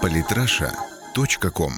Политраша.ком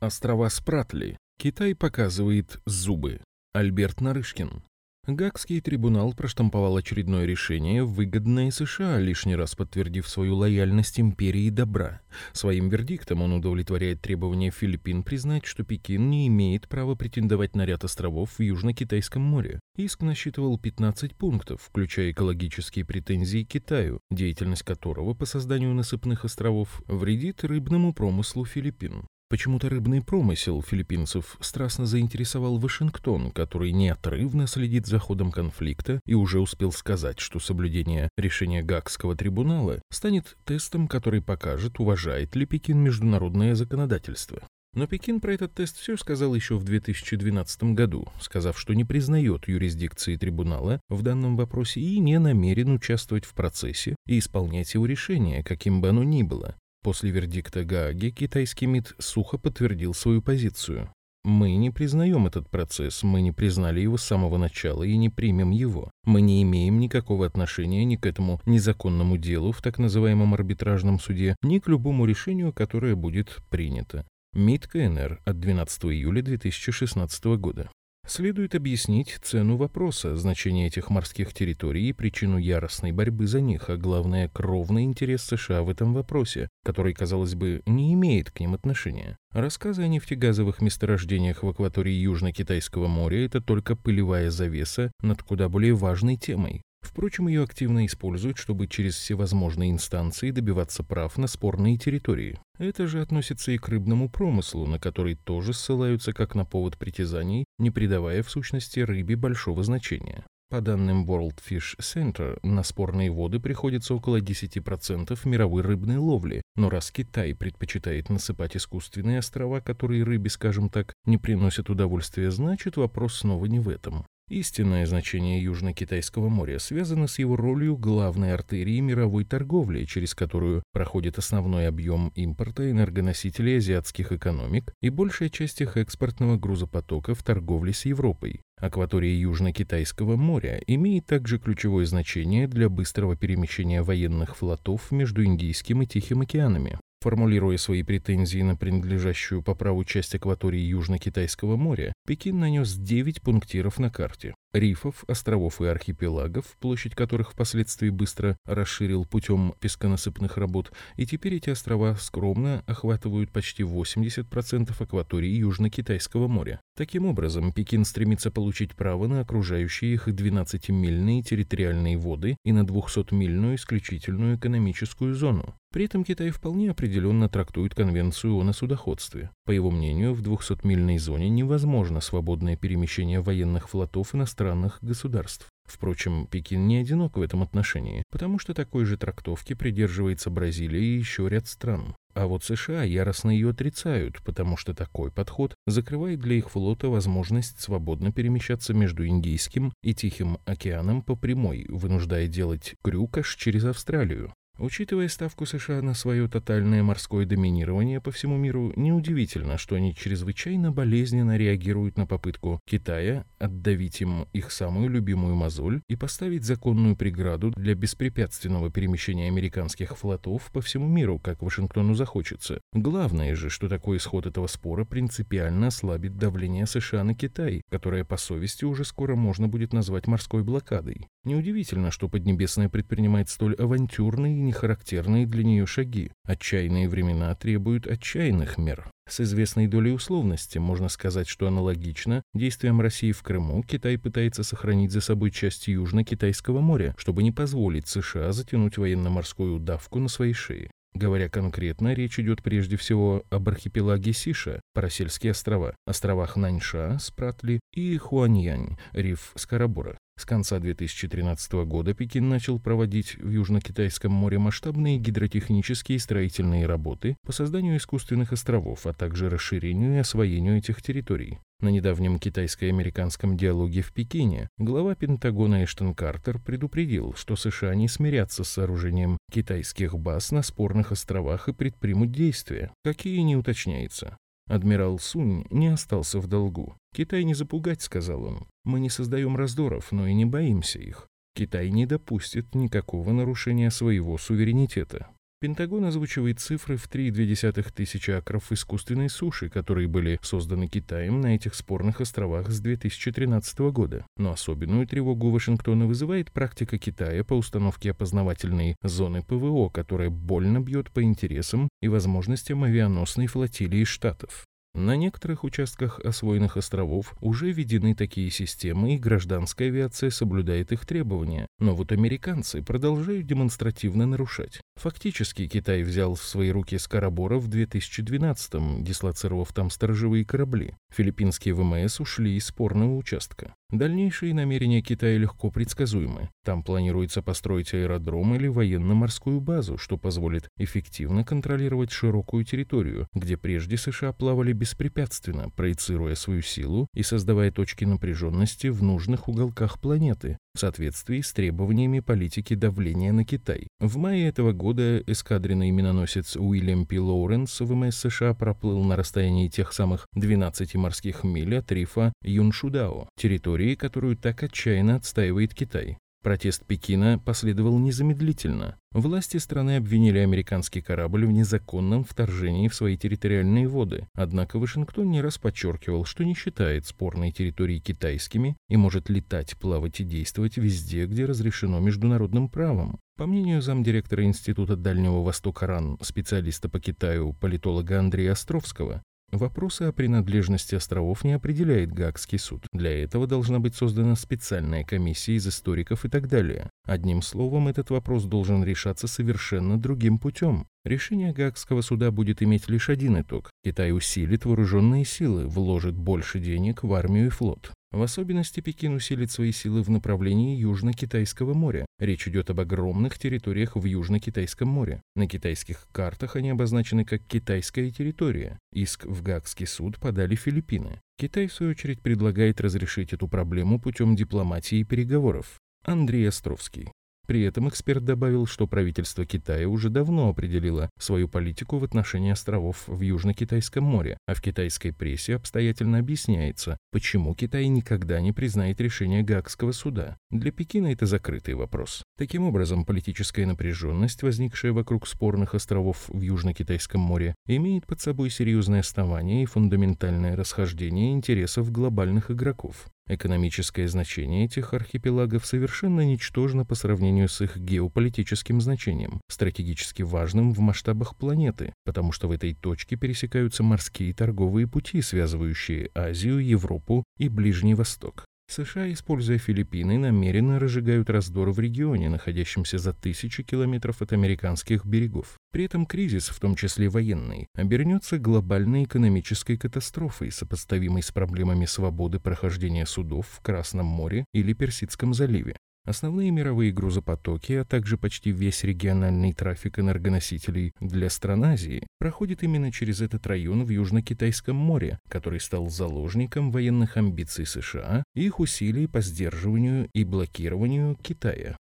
Острова Спратли. Китай показывает зубы. Альберт Нарышкин. Гагский трибунал проштамповал очередное решение, выгодное США, лишний раз подтвердив свою лояльность империи добра. Своим вердиктом он удовлетворяет требования Филиппин признать, что Пекин не имеет права претендовать на ряд островов в Южно-Китайском море. Иск насчитывал 15 пунктов, включая экологические претензии Китаю, деятельность которого по созданию насыпных островов вредит рыбному промыслу Филиппин. Почему-то рыбный промысел филиппинцев страстно заинтересовал Вашингтон, который неотрывно следит за ходом конфликта и уже успел сказать, что соблюдение решения Гагского трибунала станет тестом, который покажет, уважает ли Пекин международное законодательство. Но Пекин про этот тест все сказал еще в 2012 году, сказав, что не признает юрисдикции трибунала в данном вопросе и не намерен участвовать в процессе и исполнять его решение, каким бы оно ни было. После вердикта Гааги китайский МИД сухо подтвердил свою позицию. Мы не признаем этот процесс, мы не признали его с самого начала и не примем его. Мы не имеем никакого отношения ни к этому незаконному делу в так называемом арбитражном суде, ни к любому решению, которое будет принято. МИД КНР от 12 июля 2016 года. Следует объяснить цену вопроса, значение этих морских территорий и причину яростной борьбы за них, а главное, кровный интерес США в этом вопросе, который, казалось бы, не имеет к ним отношения. Рассказы о нефтегазовых месторождениях в акватории Южно-Китайского моря – это только пылевая завеса над куда более важной темой. Впрочем, ее активно используют, чтобы через всевозможные инстанции добиваться прав на спорные территории. Это же относится и к рыбному промыслу, на который тоже ссылаются как на повод притязаний, не придавая в сущности рыбе большого значения. По данным World Fish Center, на спорные воды приходится около 10% мировой рыбной ловли, но раз Китай предпочитает насыпать искусственные острова, которые рыбе, скажем так, не приносят удовольствия, значит вопрос снова не в этом. Истинное значение Южно-Китайского моря связано с его ролью главной артерии мировой торговли, через которую проходит основной объем импорта энергоносителей азиатских экономик и большая часть их экспортного грузопотока в торговле с Европой. Акватория Южно-Китайского моря имеет также ключевое значение для быстрого перемещения военных флотов между Индийским и Тихим океанами. Формулируя свои претензии на принадлежащую по праву часть акватории Южно-Китайского моря, Пекин нанес 9 пунктиров на карте рифов, островов и архипелагов, площадь которых впоследствии быстро расширил путем песконасыпных работ, и теперь эти острова скромно охватывают почти 80% акватории Южно-Китайского моря. Таким образом, Пекин стремится получить право на окружающие их 12-мильные территориальные воды и на 200-мильную исключительную экономическую зону. При этом Китай вполне определенно трактует Конвенцию о судоходстве. По его мнению, в 200-мильной зоне невозможно свободное перемещение военных флотов иностранных государств. Впрочем, Пекин не одинок в этом отношении, потому что такой же трактовки придерживается Бразилия и еще ряд стран. А вот США яростно ее отрицают, потому что такой подход закрывает для их флота возможность свободно перемещаться между Индийским и Тихим океаном по прямой, вынуждая делать крюк аж через Австралию. Учитывая ставку США на свое тотальное морское доминирование по всему миру, неудивительно, что они чрезвычайно болезненно реагируют на попытку Китая отдавить им их самую любимую мозоль и поставить законную преграду для беспрепятственного перемещения американских флотов по всему миру, как Вашингтону захочется. Главное же, что такой исход этого спора принципиально ослабит давление США на Китай, которое по совести уже скоро можно будет назвать морской блокадой. Неудивительно, что Поднебесная предпринимает столь авантюрные и нехарактерные для нее шаги. Отчаянные времена требуют отчаянных мер. С известной долей условности можно сказать, что аналогично действиям России в Крыму Китай пытается сохранить за собой часть Южно-Китайского моря, чтобы не позволить США затянуть военно-морскую давку на своей шее. Говоря конкретно, речь идет прежде всего об архипелаге Сиша, Парасельские острова, островах Наньша, Спратли и Хуаньянь, риф Скоробора. С конца 2013 года Пекин начал проводить в Южно-Китайском море масштабные гидротехнические и строительные работы по созданию искусственных островов, а также расширению и освоению этих территорий. На недавнем китайско-американском диалоге в Пекине глава Пентагона Эштон Картер предупредил, что США не смирятся с сооружением китайских баз на спорных островах и предпримут действия, какие не уточняется. Адмирал Сунь не остался в долгу. «Китай не запугать», — сказал он. «Мы не создаем раздоров, но и не боимся их. Китай не допустит никакого нарушения своего суверенитета». Пентагон озвучивает цифры в 3,2 тысячи акров искусственной суши, которые были созданы Китаем на этих спорных островах с 2013 года. Но особенную тревогу Вашингтона вызывает практика Китая по установке опознавательной зоны ПВО, которая больно бьет по интересам и возможностям авианосной флотилии штатов. На некоторых участках освоенных островов уже введены такие системы, и гражданская авиация соблюдает их требования. Но вот американцы продолжают демонстративно нарушать. Фактически Китай взял в свои руки Скоробора в 2012-м, дислоцировав там сторожевые корабли. Филиппинские ВМС ушли из спорного участка. Дальнейшие намерения Китая легко предсказуемы. Там планируется построить аэродром или военно-морскую базу, что позволит эффективно контролировать широкую территорию, где прежде США плавали беспрепятственно, проецируя свою силу и создавая точки напряженности в нужных уголках планеты, в соответствии с требованиями политики давления на Китай. В мае этого года эскадренный миноносец Уильям П. Лоуренс ВМС США проплыл на расстоянии тех самых 12 морских миль от рифа Юншудао, территории, которую так отчаянно отстаивает Китай. Протест Пекина последовал незамедлительно. Власти страны обвинили американский корабль в незаконном вторжении в свои территориальные воды, однако Вашингтон не раз подчеркивал, что не считает спорные территории китайскими и может летать, плавать и действовать везде, где разрешено международным правом. По мнению замдиректора Института Дальнего Востока РАН, специалиста по Китаю, политолога Андрея Островского, Вопросы о принадлежности островов не определяет Гаагский суд. Для этого должна быть создана специальная комиссия из историков и так далее. Одним словом, этот вопрос должен решаться совершенно другим путем. Решение Гаагского суда будет иметь лишь один итог. Китай усилит вооруженные силы, вложит больше денег в армию и флот. В особенности Пекин усилит свои силы в направлении Южно-Китайского моря. Речь идет об огромных территориях в Южно-Китайском море. На китайских картах они обозначены как «китайская территория». Иск в Гаагский суд подали Филиппины. Китай, в свою очередь, предлагает разрешить эту проблему путем дипломатии и переговоров. Андрей Островский. При этом эксперт добавил, что правительство Китая уже давно определило свою политику в отношении островов в Южно-Китайском море, а в китайской прессе обстоятельно объясняется, почему Китай никогда не признает решение Гаагского суда. Для Пекина это закрытый вопрос. Таким образом, политическая напряженность, возникшая вокруг спорных островов в Южно-Китайском море, имеет под собой серьезное основание и фундаментальное расхождение интересов глобальных игроков. Экономическое значение этих архипелагов совершенно ничтожно по сравнению с их геополитическим значением, стратегически важным в масштабах планеты, потому что в этой точке пересекаются морские торговые пути, связывающие Азию, Европу и Ближний Восток. США, используя Филиппины, намеренно разжигают раздор в регионе, находящемся за тысячи километров от американских берегов. При этом кризис, в том числе военный, обернется глобальной экономической катастрофой, сопоставимой с проблемами свободы прохождения судов в Красном море или Персидском заливе. Основные мировые грузопотоки, а также почти весь региональный трафик энергоносителей для стран Азии проходит именно через этот район в Южно-Китайском море, который стал заложником военных амбиций США и их усилий по сдерживанию и блокированию Китая.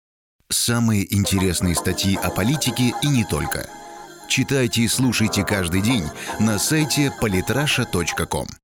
Самые интересные статьи о политике и не только. Читайте и слушайте каждый день на сайте polytrasha.com.